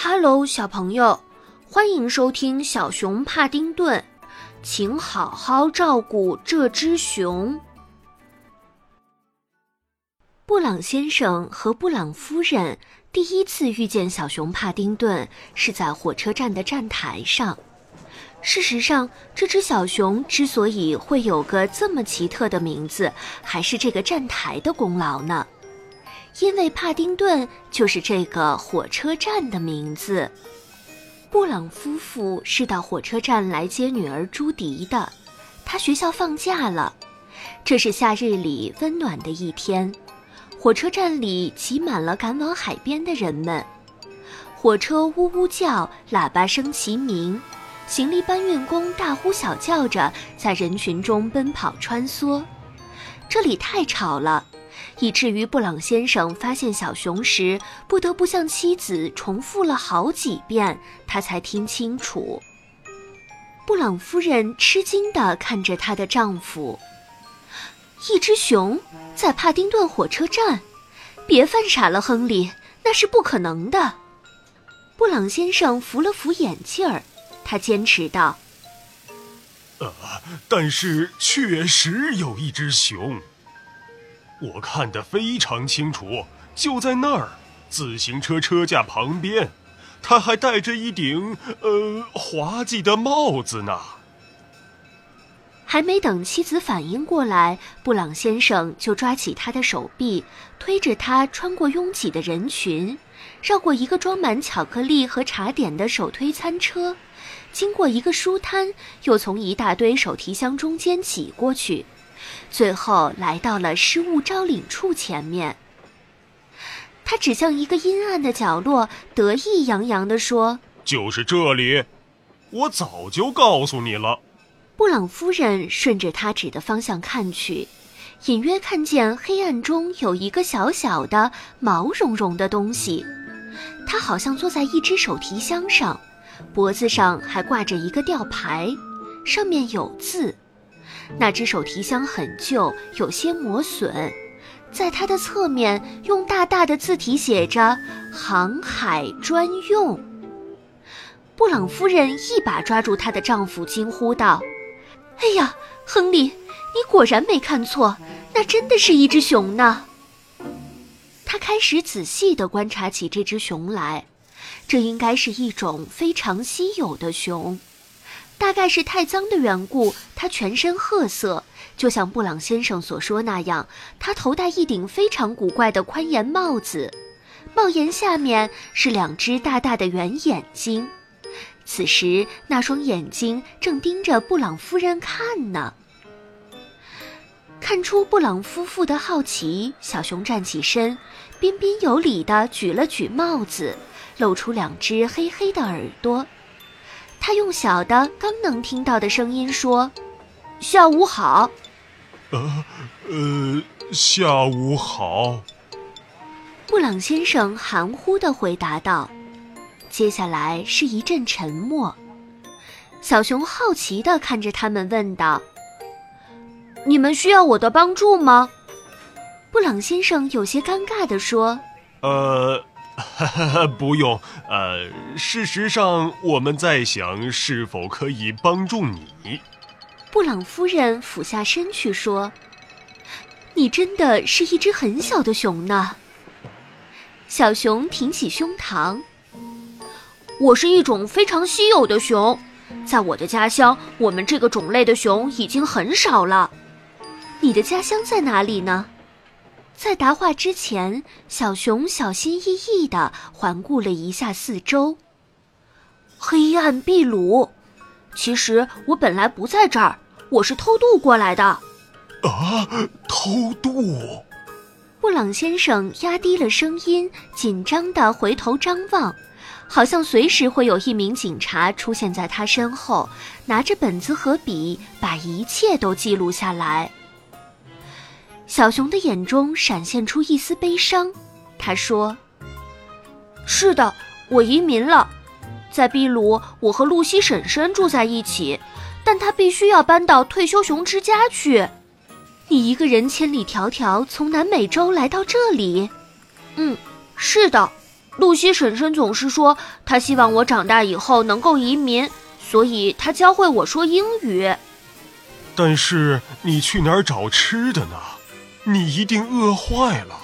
Hello，小朋友，欢迎收听小熊帕丁顿，请好好照顾这只熊。布朗先生和布朗夫人第一次遇见小熊帕丁顿是在火车站的站台上。事实上，这只小熊之所以会有个这么奇特的名字，还是这个站台的功劳呢。因为帕丁顿就是这个火车站的名字。布朗夫妇是到火车站来接女儿朱迪的，她学校放假了。这是夏日里温暖的一天，火车站里挤满了赶往海边的人们。火车呜呜叫，喇叭声齐鸣，行李搬运工大呼小叫着在人群中奔跑穿梭。这里太吵了。以至于布朗先生发现小熊时，不得不向妻子重复了好几遍，他才听清楚。布朗夫人吃惊地看着她的丈夫：“一只熊在帕丁顿火车站，别犯傻了，亨利，那是不可能的。”布朗先生扶了扶眼镜儿，他坚持道：“呃，但是确实有一只熊。”我看得非常清楚，就在那儿，自行车车架旁边，他还戴着一顶呃滑稽的帽子呢。还没等妻子反应过来，布朗先生就抓起他的手臂，推着他穿过拥挤的人群，绕过一个装满巧克力和茶点的手推餐车，经过一个书摊，又从一大堆手提箱中间挤过去。最后来到了失物招领处前面，他指向一个阴暗的角落，得意洋洋地说：“就是这里，我早就告诉你了。”布朗夫人顺着他指的方向看去，隐约看见黑暗中有一个小小的、毛茸茸的东西，它好像坐在一只手提箱上，脖子上还挂着一个吊牌，上面有字。那只手提箱很旧，有些磨损，在它的侧面用大大的字体写着“航海专用”。布朗夫人一把抓住她的丈夫，惊呼道：“哎呀，亨利，你果然没看错，那真的是一只熊呢！”她开始仔细地观察起这只熊来，这应该是一种非常稀有的熊。大概是太脏的缘故，它全身褐色，就像布朗先生所说那样。他头戴一顶非常古怪的宽檐帽子，帽檐下面是两只大大的圆眼睛。此时，那双眼睛正盯着布朗夫人看呢。看出布朗夫妇的好奇，小熊站起身，彬彬有礼地举了举帽子，露出两只黑黑的耳朵。他用小的、刚能听到的声音说：“下午好。”“呃，呃，下午好。”布朗先生含糊的回答道。接下来是一阵沉默。小熊好奇的看着他们，问道：“你们需要我的帮助吗？”布朗先生有些尴尬的说：“呃。” 不用，呃，事实上，我们在想是否可以帮助你。布朗夫人俯下身去说：“你真的是一只很小的熊呢。”小熊挺起胸膛：“我是一种非常稀有的熊，在我的家乡，我们这个种类的熊已经很少了。你的家乡在哪里呢？”在答话之前，小熊小心翼翼地环顾了一下四周。黑暗秘鲁，其实我本来不在这儿，我是偷渡过来的。啊，偷渡！布朗先生压低了声音，紧张地回头张望，好像随时会有一名警察出现在他身后，拿着本子和笔，把一切都记录下来。小熊的眼中闪现出一丝悲伤，他说：“是的，我移民了，在秘鲁，我和露西婶婶住在一起，但她必须要搬到退休熊之家去。你一个人千里迢迢从南美洲来到这里？嗯，是的。”露西婶婶总是说，她希望我长大以后能够移民，所以她教会我说英语。但是你去哪儿找吃的呢？你一定饿坏了。